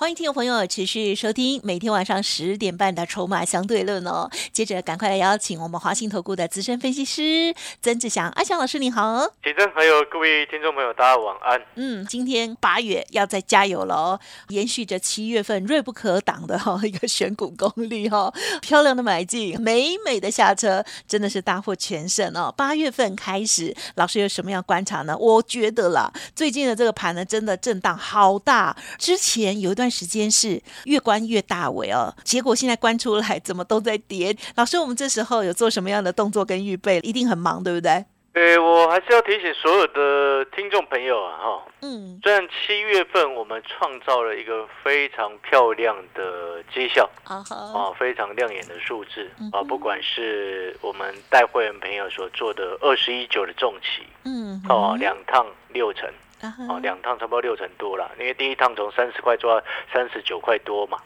欢迎听众朋友持续收听每天晚上十点半的《筹码相对论》哦。接着，赶快来邀请我们华信投顾的资深分析师曾志祥阿祥老师，你好。启真，还有各位听众朋友，大家晚安。嗯，今天八月要再加油了哦，延续着七月份锐不可挡的哈 一个选股功力哈，漂亮的买进，美美的下车，真的是大获全胜哦。八月份开始，老师有什么样观察呢？我觉得啦，最近的这个盘呢，真的震荡好大，之前有一段。时间是越关越大尾哦，结果现在关出来怎么都在跌？老师，我们这时候有做什么样的动作跟预备？一定很忙，对不对？对，我还是要提醒所有的听众朋友啊，哈，嗯，虽然七月份我们创造了一个非常漂亮的绩效啊，啊，非常亮眼的数字啊，不管是我们带会员朋友所做的二十一九的重企，嗯，哦，两趟六成。哦，两趟差不多六成多了，因为第一趟从三十块做到三十九块多嘛，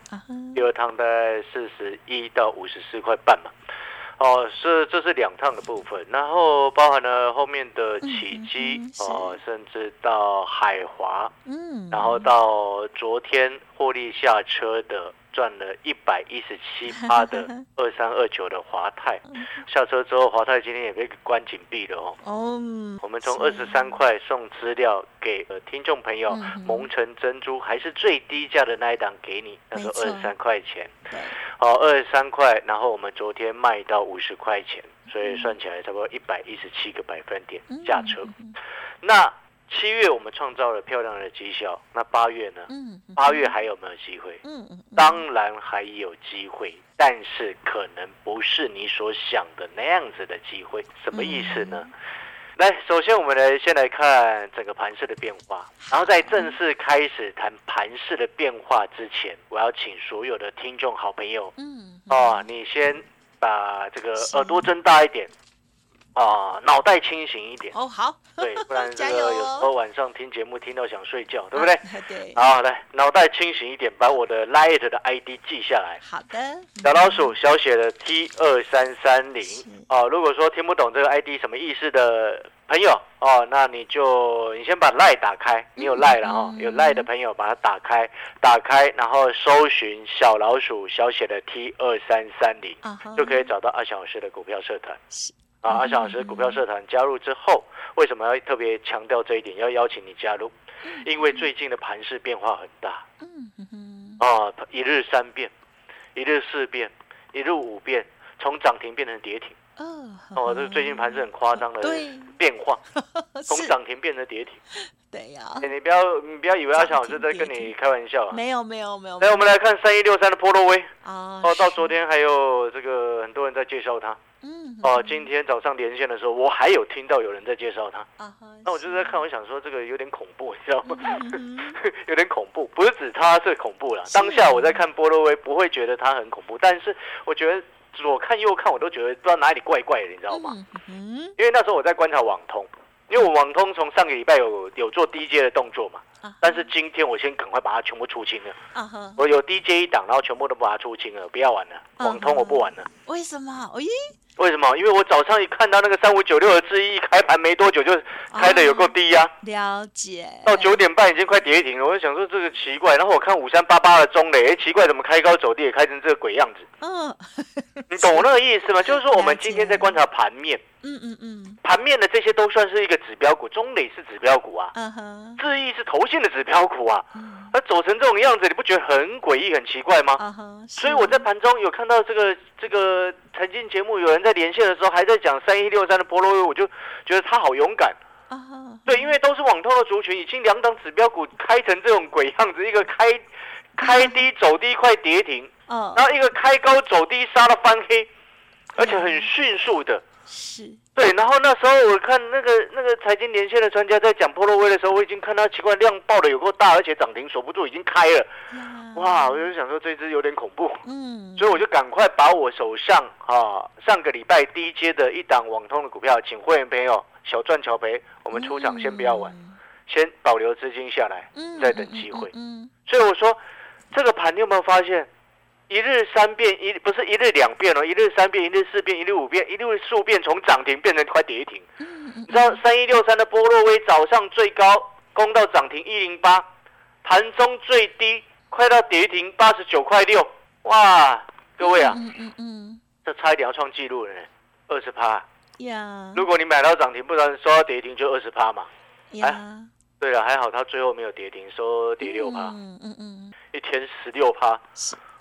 第二趟大概四十一到五十四块半嘛。哦，是这是两趟的部分，然后包含了后面的起基哦，甚至到海华，嗯，然后到昨天获利下车的。赚了一百一十七八的 二三二九的华泰，下车之后，华泰今天也被关紧闭了哦。哦，我们从二十三块送资料给听众朋友，蒙城珍珠还是最低价的那一档给你，那时候二十三块钱。好，二十三块，然后我们昨天卖到五十块钱，所以算起来差不多一百一十七个百分点下车。那。七月我们创造了漂亮的绩效，那八月呢？八月还有没有机会？当然还有机会，但是可能不是你所想的那样子的机会。什么意思呢？来，首先我们来先来看整个盘势的变化，然后在正式开始谈盘势的变化之前，我要请所有的听众好朋友，嗯，哦，你先把这个耳朵睁大一点。啊，脑袋清醒一点。哦，好，对，不然 这个有时候晚上听节目听到想睡觉，对不对？对，好，来，脑袋清醒一点，把我的 Light 的 ID 记下来。好的，小老鼠小写的 T 二三三零。哦，如果说听不懂这个 ID 什么意思的朋友，哦，那你就你先把 Light 打开，你有 Light 了哦，有 Light 的朋友把它打开，打开，然后搜寻小老鼠小写的 T 二三三零，就可以找到阿小老师的股票社团。啊，阿翔老师股票社团加入之后，为什么要特别强调这一点？要邀请你加入，因为最近的盘势变化很大。嗯啊，一日三变，一日四变，一日五变，从涨停变成跌停。哦，哦，这最近盘是很夸张的变化，从涨停变成跌停。对呀，你不要你不要以为阿翔老师在跟你开玩笑啊。没有没有没有。来，我们来看三一六三的波罗威。哦，到昨天还有这个很多人在介绍它。嗯哦，今天早上连线的时候，我还有听到有人在介绍他。啊那我就在看，我想说这个有点恐怖，你知道吗？有点恐怖，不是指他是恐怖了。当下我在看波洛威，不会觉得他很恐怖，但是我觉得左看右看，我都觉得不知道哪里怪怪的，你知道吗？嗯。因为那时候我在观察网通，因为我网通从上个礼拜有有做低阶的动作嘛。但是今天我先赶快把它全部出清了。啊哈。我有 DJ 一档，然后全部都把它出清了，不要玩了。网通我不玩了。为什么？咦？为什么？因为我早上一看到那个三五九六的智一开盘没多久就开的有够低呀。了解。到九点半已经快跌停了，我就想说这个奇怪。然后我看五三八八的中磊，哎，奇怪，怎么开高走低也开成这个鬼样子？嗯。你懂我那个意思吗？就是说我们今天在观察盘面。嗯嗯嗯。盘面的这些都算是一个指标股，中磊是指标股啊。嗯哼。智毅是投信的指标股啊。嗯。它走成这种样子，你不觉得很诡异、很奇怪吗？嗯哼。所以我在盘中有看到这个这个财经节目有人。在连线的时候还在讲三一六三的波罗威，我就觉得他好勇敢啊！对，因为都是网通的族群，已经两档指标股开成这种鬼样子，一个开开低走低快跌停，然后一个开高走低杀了翻黑，而且很迅速的是。对，然后那时候我看那个那个财经连线的专家在讲波罗威的时候，我已经看到奇怪量爆的有够大，而且涨停守不住，已经开了。哇！我就想说这只有点恐怖。嗯。所以我就赶快把我手上啊上个礼拜低阶的一档网通的股票，请会员朋友小赚小赔，我们出场先不要玩，先保留资金下来，再等机会。嗯。所以我说这个盘你有没有发现？一日三变，一不是一日两变哦，一日三变，一日四变，一日五变，一日数变，从涨停变成快跌停。你知道三一六三的波洛威早上最高攻到涨停一零八，盘中最低快到跌停八十九块六，哇！各位啊，嗯嗯嗯，这差一点要创纪录了，二十趴。呀，如果你买到涨停，不然收到跌停就二十趴嘛。呀，对了，还好它最后没有跌停，收跌六趴。嗯嗯嗯，一天十六趴。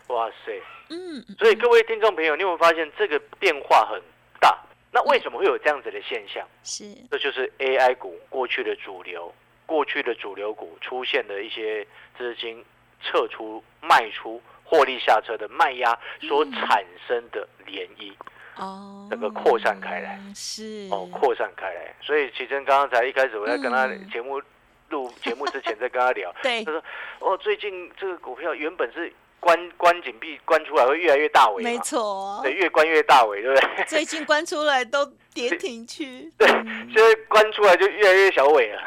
哇塞，嗯，所以各位听众朋友，你有没有发现这个变化很大？那为什么会有这样子的现象？是，这就是 AI 股过去的主流，过去的主流股出现的一些资金撤出、卖出、获利下车的卖压所产生的涟漪，哦，整个扩散开来，是，哦，扩散开来。所以奇珍刚刚才一开始我在跟他节目录节目之前在跟他聊，对，他说，哦，最近这个股票原本是。关关紧闭，关出来会越来越大尾，没错，对，越关越大尾，对不对？最近关出来都跌停区，对，现在关出来就越来越小尾了，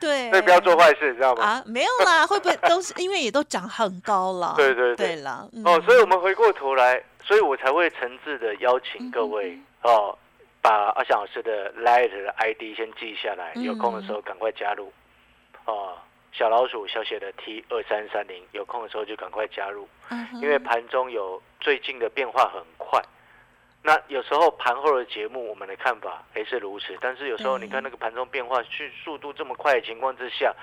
对，所以不要做坏事，知道吗？啊，没有啦，会不会都是因为也都涨很高了？对对对。了，哦，所以我们回过头来，所以我才会诚挚的邀请各位哦，把阿翔老师的 Light 的 ID 先记下来，有空的时候赶快加入，哦。小老鼠小写的 T 二三三零，有空的时候就赶快加入，因为盘中有最近的变化很快。那有时候盘后的节目，我们的看法也是如此。但是有时候你看那个盘中变化迅速度这么快的情况之下，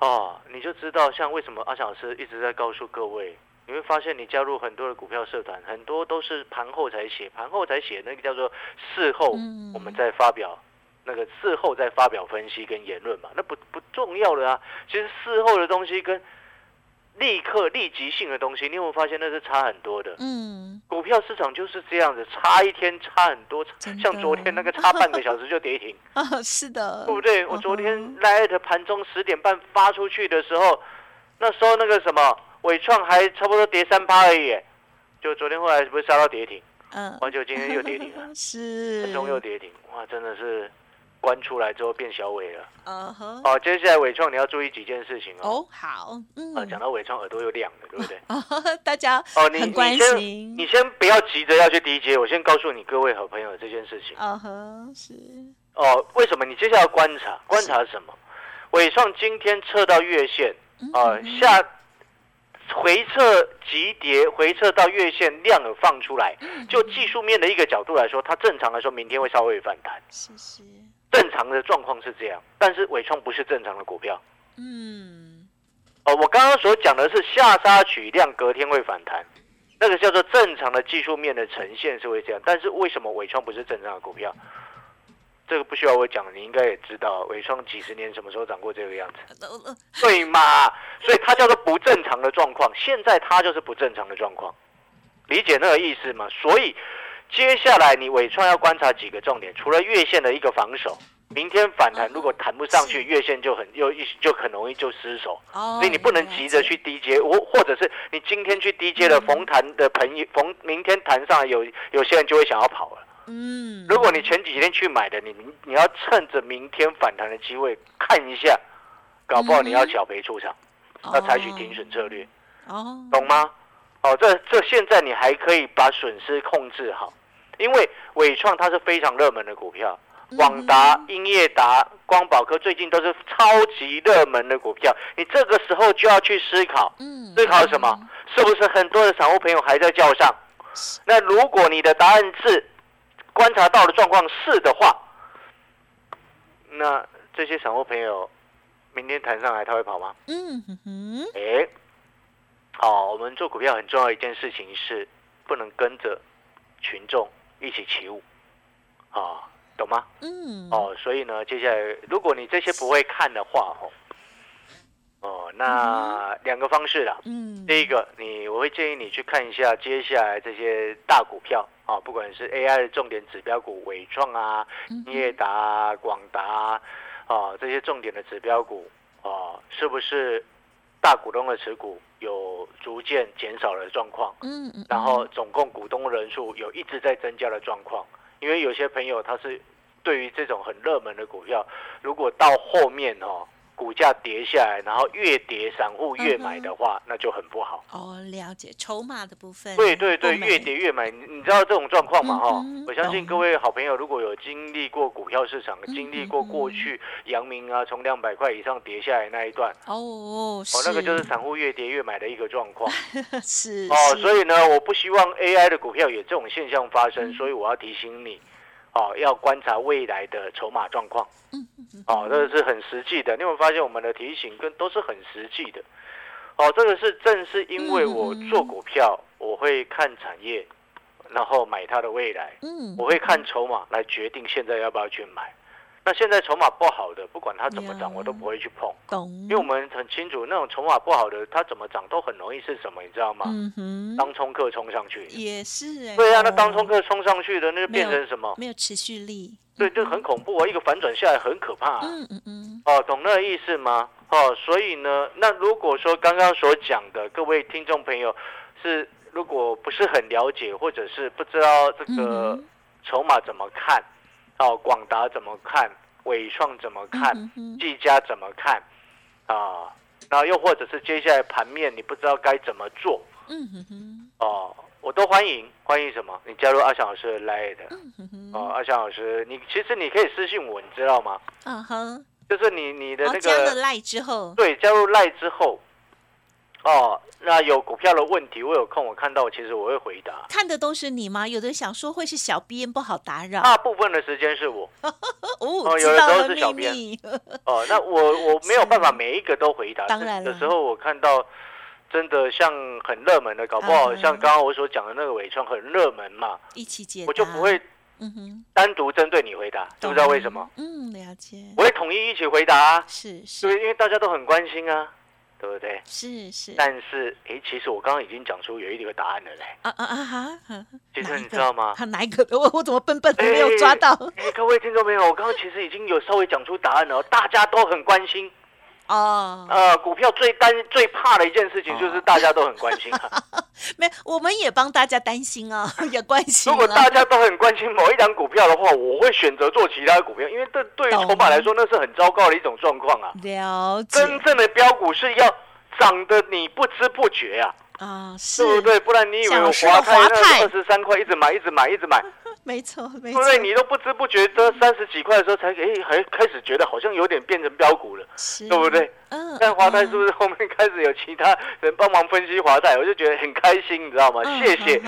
哦，你就知道像为什么阿小老师一直在告诉各位，你会发现你加入很多的股票社团，很多都是盘后才写，盘后才写那个叫做事后我们再发表。那个事后再发表分析跟言论嘛，那不不重要的啊。其实事后的东西跟立刻立即性的东西，你有没有发现那是差很多的？嗯，股票市场就是这样子，差一天差很多，像昨天那个差半个小时就跌停 啊，是的，对不对？我昨天来的盘中十点半发出去的时候，那时候那个什么伟创还差不多跌三趴而已，就昨天后来是不是杀到跌停？嗯，完就今天又跌停了，是，盘中又跌停，哇，真的是。关出来之后变小尾了，嗯哼。好，接下来伟创你要注意几件事情哦。哦，好，嗯。啊，讲到伟创耳朵又亮了，对不对？大家哦，你你先你先不要急着要去低阶，我先告诉你各位好朋友这件事情。嗯哼，是。哦，为什么？你接下来观察观察什么？伟创今天测到月线，啊，下回撤急跌，回撤到月线量有放出来，就技术面的一个角度来说，它正常来说明天会稍微反弹。是是。正常的状况是这样，但是伟创不是正常的股票。嗯，哦，我刚刚所讲的是下杀取量，隔天会反弹，那个叫做正常的技术面的呈现是会这样。但是为什么伟创不是正常的股票？这个不需要我讲，你应该也知道，伟创几十年什么时候涨过这个样子？对嘛？所以它叫做不正常的状况，现在它就是不正常的状况，理解那个意思吗？所以。接下来你尾创要观察几个重点，除了月线的一个防守，明天反弹如果弹不上去，月线就很又一就很容易就失守，所以你不能急着去低接，我或者是你今天去低接了逢弹的朋友，逢明天弹上来有有些人就会想要跑了。嗯，如果你前几天去买的，你你要趁着明天反弹的机会看一下，搞不好你要小赔出场，要采取停损策略，哦，懂吗？哦，这这现在你还可以把损失控制好。因为伟创它是非常热门的股票，广达、英业达、光宝科最近都是超级热门的股票，你这个时候就要去思考，思考什么？是不是很多的散户朋友还在叫上？那如果你的答案是观察到的状况是的话，那这些散户朋友明天弹上来他会跑吗？嗯哼，哎，好，我们做股票很重要一件事情是不能跟着群众。一起起舞，啊，懂吗？嗯，哦，所以呢，接下来如果你这些不会看的话，哦，哦，那两个方式啦。嗯，第一个，你我会建议你去看一下接下来这些大股票，啊，不管是 AI 的重点指标股，伟创啊、业达、广达啊这些重点的指标股啊，是不是大股东的持股有逐渐减少的状况？嗯嗯。然后总共股东人数有一直在增加的状况，因为有些朋友他是对于这种很热门的股票，如果到后面哦。股价跌下来，然后越跌，散户越买的话，那就很不好。哦，了解筹码的部分。对对对，越跌越买，你你知道这种状况吗？哈，我相信各位好朋友，如果有经历过股票市场，经历过过去阳明啊，从两百块以上跌下来那一段，哦哦，那个就是散户越跌越买的一个状况。是哦，所以呢，我不希望 AI 的股票有这种现象发生，所以我要提醒你。哦，要观察未来的筹码状况。嗯嗯哦，这个是很实际的。你有发现我们的提醒跟都是很实际的。哦，这个是正是因为我做股票，我会看产业，然后买它的未来。嗯，我会看筹码来决定现在要不要去买。那现在筹码不好的，不管它怎么涨，我都不会去碰。懂。因为我们很清楚，那种筹码不好的，它怎么涨都很容易是什么，你知道吗？嗯哼。当冲客冲上去。也是哎。对啊，那当冲客冲上去的，那就变成什么？没有持续力。对，就很恐怖啊！一个反转下来很可怕。嗯嗯嗯。哦，懂那个意思吗？哦，所以呢，那如果说刚刚所讲的各位听众朋友是如果不是很了解，或者是不知道这个筹码怎么看？哦，广达怎么看？伟创怎么看？技嘉怎么看？啊，然后又或者是接下来盘面你不知道该怎么做？嗯哼哼。哦，我都欢迎，欢迎什么？你加入阿翔老师的 Line 的。哦，阿翔老师，你其实你可以私信我，你知道吗？嗯哼。就是你你的那个加了之后。对，加入 Line 之后。哦，那有股票的问题，我有空我看到，其实我会回答。看的都是你吗？有的想说会是小编不好打扰。大部分的时间是我。哦，有的时候是小编。哦，那我我没有办法每一个都回答。当然有时候我看到真的像很热门的，搞不好像刚刚我所讲的那个尾创很热门嘛，一起解我就不会嗯哼单独针对你回答，知不知道为什么？嗯，了解。我会统一一起回答。是是，对，因为大家都很关心啊。对不对？是是，但是哎，其实我刚刚已经讲出有一个答案了嘞。啊啊啊哈！其实你知道吗？他哪一个？我我怎么笨笨的没有抓到？哎，各位听众朋友，我刚刚其实已经有稍微讲出答案了，大家都很关心。哦，呃，股票最担最怕的一件事情就是大家都很关心。没，我们也帮大家担心啊，也关心。如果大家都很关心某一张股票的话，我会选择做其他股票，因为这对于筹码来说，那是很糟糕的一种状况啊。了解。真正的标股是要涨的你不知不觉啊。啊，是，对不对？不然你以为我华泰二十三块一直买，一直买，一直买。没错，没错。对，你都不知不觉这三十几块的时候，才哎，还开始觉得好像有点变成标股了，对不对？嗯。但华泰是不是后面开始有其他人帮忙分析华泰？我就觉得很开心，你知道吗？谢谢，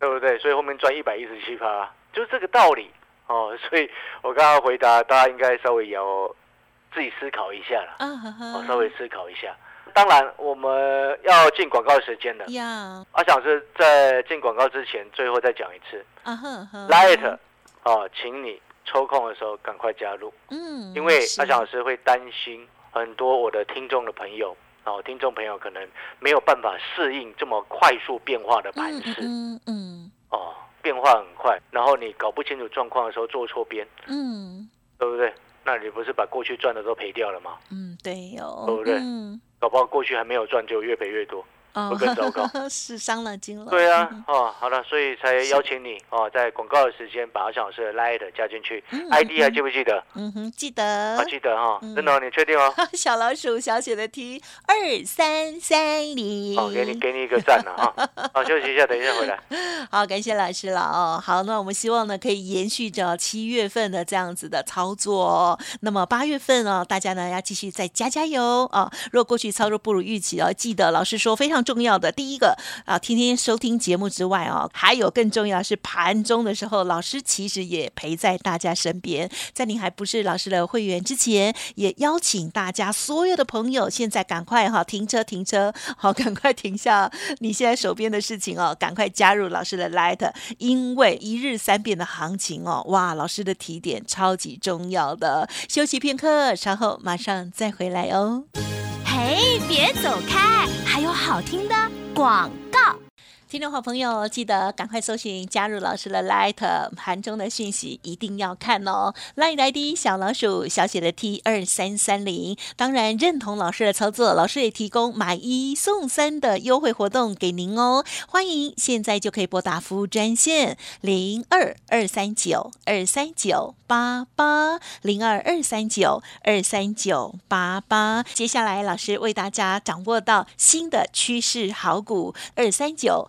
对不对？所以后面赚一百一十七趴，就是这个道理哦。所以我刚刚回答，大家应该稍微要自己思考一下了。嗯我稍微思考一下。当然，我们要进广告时间的。呀，阿想是在进广告之前，最后再讲一次。啊哼哼，Light，哦，请你抽空的时候赶快加入。嗯，因为阿翔老师会担心很多我的听众的朋友，哦，听众朋友可能没有办法适应这么快速变化的盘势。嗯嗯。哦，变化很快，然后你搞不清楚状况的时候做错边。嗯，对不对？那你不是把过去赚的都赔掉了吗？嗯，对哦，对不对？嗯。搞不好过去还没有赚，就越赔越多。会更糟糕，是伤了筋了。对啊，哦，好了，所以才邀请你哦，在广告的时间把阿翔老师的 Light 加进去，ID 还记不记得？嗯哼，记得。啊，记得哈，真的，你确定哦？小老鼠小写的 T 二三三零。好，给你给你一个赞了哈。好，休息一下，等一下回来。好，感谢老师了哦。好，那我们希望呢可以延续着七月份的这样子的操作哦。那么八月份哦，大家呢要继续再加加油哦！如果过去操作不如预期哦，记得老师说非常。重要的第一个啊，天天收听节目之外哦，还有更重要是盘中的时候，老师其实也陪在大家身边。在您还不是老师的会员之前，也邀请大家所有的朋友，现在赶快哈停车停车，好 赶快停下你现在手边的事情哦，赶快加入老师的 Light，因为一日三变的行情哦，哇，老师的提点超级重要的。休息片刻，稍后马上再回来哦。哎，别走开，还有好听的广。听众好朋友，记得赶快搜寻加入老师的 Light，盘中的讯息一定要看哦。Light ID 小老鼠小写的 T 二三三零，当然认同老师的操作，老师也提供买一送三的优惠活动给您哦。欢迎现在就可以拨打服务专线零二二三九二三九八八零二二三九二三九八八。接下来老师为大家掌握到新的趋势好股二三九。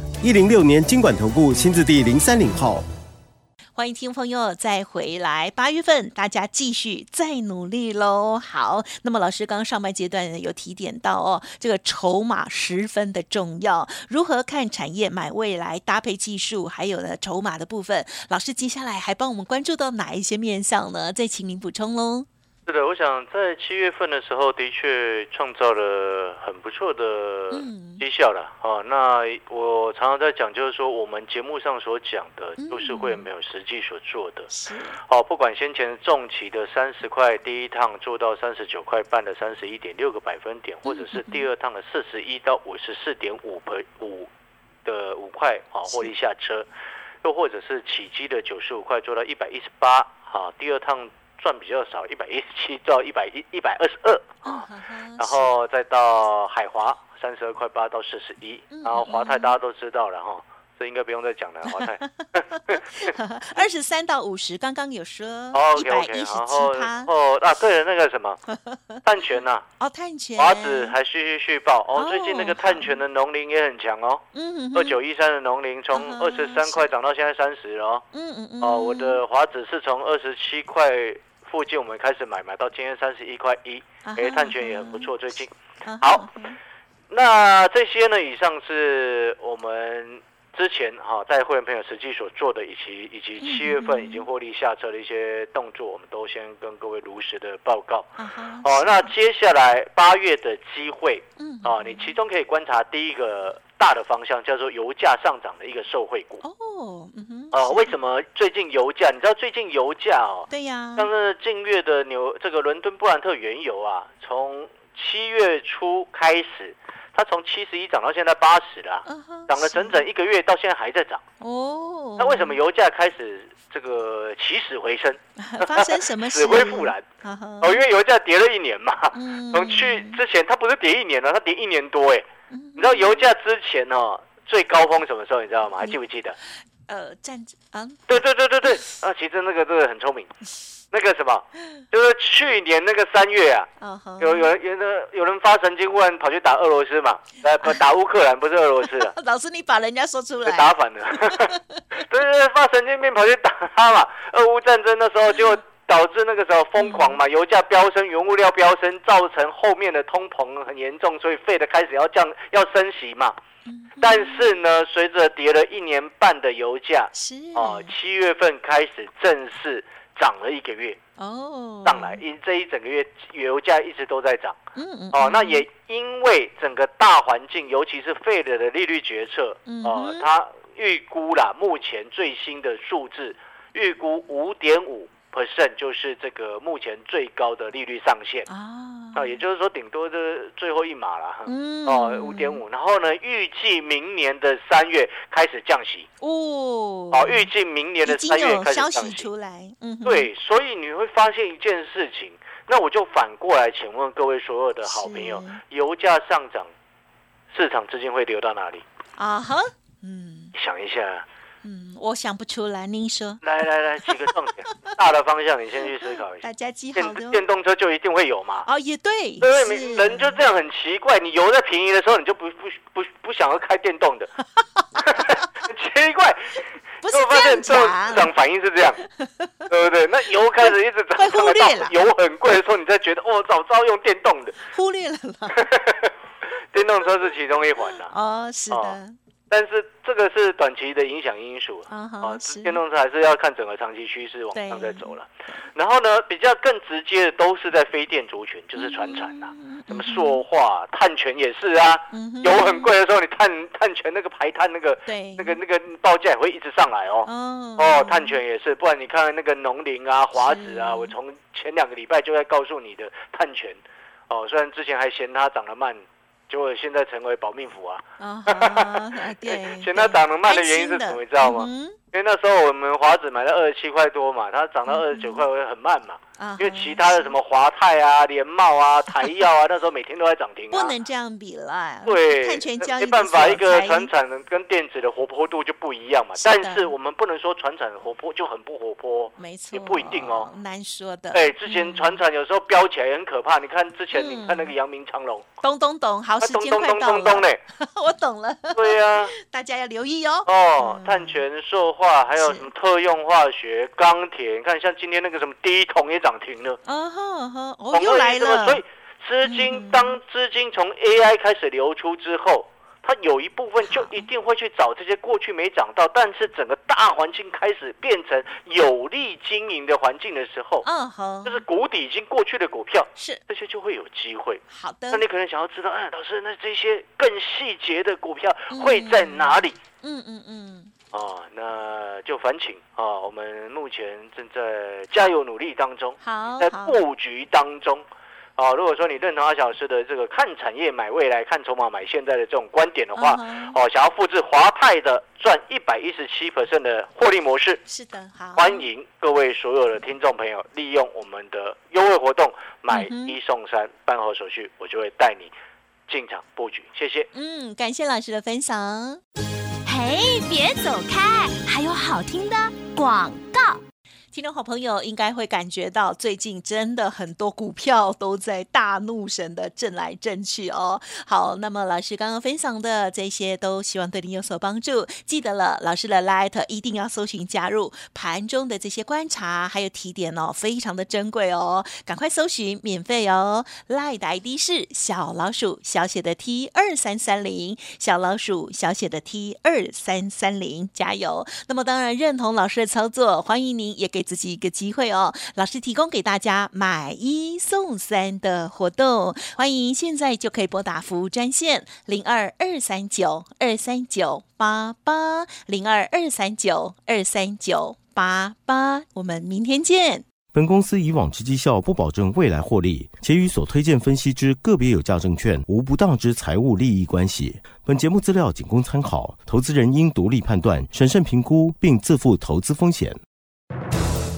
一零六年经管投顾新字第零三零号，欢迎听众朋友再回来。八月份大家继续再努力喽。好，那么老师刚刚上半阶段有提点到哦，这个筹码十分的重要，如何看产业买未来，搭配技术，还有呢筹码的部分，老师接下来还帮我们关注到哪一些面向呢？再请您补充喽。是的，我想在七月份的时候，的确创造了很不错的绩效了啊。那我常常在讲，就是说我们节目上所讲的，都是会没有实际所做的。好，不管先前重骑的三十块第一趟做到三十九块半的三十一点六个百分点，或者是第二趟的四十一到五十四点五倍五的五块啊获利下车，又或者是起基的九十五块做到一百一十八啊，第二趟。赚比较少，一百一十七到一百一一百二十二啊，然后再到海华三十二块八到四十一，然后华泰大家都知道了哈。这应该不用再讲了，华泰。二十三到五十，刚刚有说 一百一十七趴。哦啊，对了，那个什么 碳权呐？哦，碳权。华子还续续续报哦，最近那个碳权的农林也很强哦。嗯二九一三的农林从二十三块涨到现在三十了。嗯嗯嗯。哦，我的华子是从二十七块附近我们开始买，买到今天三十一块一。哎，碳权也很不错，最近。好，那这些呢？以上是我们。之前哈，在会员朋友实际所做的，以及以及七月份已经获利下车的一些动作，我们都先跟各位如实的报告。哦，那接下来八月的机会，嗯，啊，你其中可以观察第一个大的方向，叫做油价上涨的一个受惠股。哦，嗯哼，哦，为什么最近油价？你知道最近油价哦？对呀，像是近月的牛这个伦敦布兰特原油啊，从七月初开始。它从七十一涨到现在八十了，涨了整整一个月，到现在还在涨。哦，那为什么油价开始这个起死回生？发生什么 事？死灰复燃。哦，因为油价跌了一年嘛。从去之前，它不是跌一年了，它跌一年多哎。你知道油价之前哦，最高峰什么时候？你知道吗？还记不记得？呃，战啊。对对对对对，啊，其实那个这个很聪明。那个什么，就是去年那个三月啊，有有人有人有人发神经，忽然跑去打俄罗斯嘛，呃不打乌克兰，不是俄罗斯啊。老师，你把人家说出来。打反了，对对对，发神经病跑去打他嘛。俄乌战争的时候，就导致那个时候疯狂嘛，油价飙升，原物料飙升，造成后面的通膨很严重，所以费的开始要降，要升息嘛。但是呢，随着跌了一年半的油价，啊，七月份开始正式。涨了一个月哦，上来因这一整个月油价一直都在涨，嗯嗯，哦，那也因为整个大环境，尤其是费德的利率决策，哦，它预估了目前最新的数字，预估五点五。Percent 就是这个目前最高的利率上限。啊，啊，也就是说顶多的最后一码了哈，哦，五点五，然后呢，预计明年的三月开始降息。哦，哦，预计明年的三月开始降息。出来，嗯，对，所以你会发现一件事情，那我就反过来请问各位所有的好朋友，油价上涨，市场资金会流到哪里？啊？哈，嗯，想一下。嗯，我想不出来，您说。来来来，几个重点，大的方向你先去思考一下。大家记好电电动车就一定会有嘛？哦，也对。对，人就这样很奇怪，你油在便宜的时候，你就不不不不想要开电动的，很 奇怪。不是这样讲。市场反应是这样，对不对？那油开始一直涨，忽略了。油很贵的时候，你才觉得哦，早知道用电动的。忽略了。电动车是其中一环呐。哦，是的。但是这个是短期的影响因素啊，啊，电动车还是要看整个长期趋势往上在走了。然后呢，比较更直接的都是在非电族群，就是船产呐，什么塑化、碳权也是啊。油很贵的时候，你碳碳权那个排碳那个，那个那个报价也会一直上来哦。哦，碳权也是，不然你看那个农林啊、华子啊，我从前两个礼拜就在告诉你的碳权。哦，虽然之前还嫌它涨得慢。结果现在成为保命符啊！啊，对，现在涨能卖的原因是什么？你知道吗？因为那时候我们华子买了二十七块多嘛，它涨到二十九块会很慢嘛。因为其他的什么华泰啊、联茂啊、台药啊，那时候每天都在涨停。不能这样比啦。对，碳权交易没办法，一个船产跟电子的活泼度就不一样嘛。但是我们不能说船产活泼就很不活泼。没错。也不一定哦。难说的。哎，之前船产有时候飙起来也很可怕。你看之前，你看那个阳明长隆。咚咚咚，好，时间快到了。我懂了。对呀。大家要留意哦。哦，碳权、塑化，还有什么特用化学、钢铁？你看，像今天那个什么第一桶也涨停了。呵呵，哦，又来了。所以资金当资金从 AI 开始流出之后，它有一部分就一定会去找这些过去没涨到，但是整个大环境开始变成有利经营的环境的时候，嗯哼，就是谷底已经过去的股票，是这些就会有机会。好的，那你可能想要知道，哎，老师，那这些更细节的股票会在哪里？嗯嗯嗯。哦，那就烦请啊！我们目前正在加油努力当中，好，在布局当中。啊，如果说你认同阿小师的这个看产业买未来、看筹码买现在的这种观点的话，哦，想要复制华泰的赚一百一十七的获利模式，是的，好，欢迎各位所有的听众朋友利用我们的优惠活动买一送三，办好手续，我就会带你进场布局。谢谢。嗯，感谢老师的分享。哎，别走开！还有好听的广告。听众好朋友应该会感觉到，最近真的很多股票都在大怒神的震来震去哦。好，那么老师刚刚分享的这些，都希望对您有所帮助。记得了，老师的 Light 一定要搜寻加入盘中的这些观察，还有提点哦，非常的珍贵哦。赶快搜寻，免费哦。Light 的 ID 是小老鼠小写的 T 二三三零，小老鼠小写的 T 二三三零，加油。那么当然认同老师的操作，欢迎您也给。给自己一个机会哦，老师提供给大家买一送三的活动，欢迎现在就可以拨打服务专线零二二三九二三九八八零二二三九二三九八八，我们明天见。本公司以往之绩效不保证未来获利，且与所推荐分析之个别有价证券无不当之财务利益关系。本节目资料仅供参考，投资人应独立判断、审慎评估，并自负投资风险。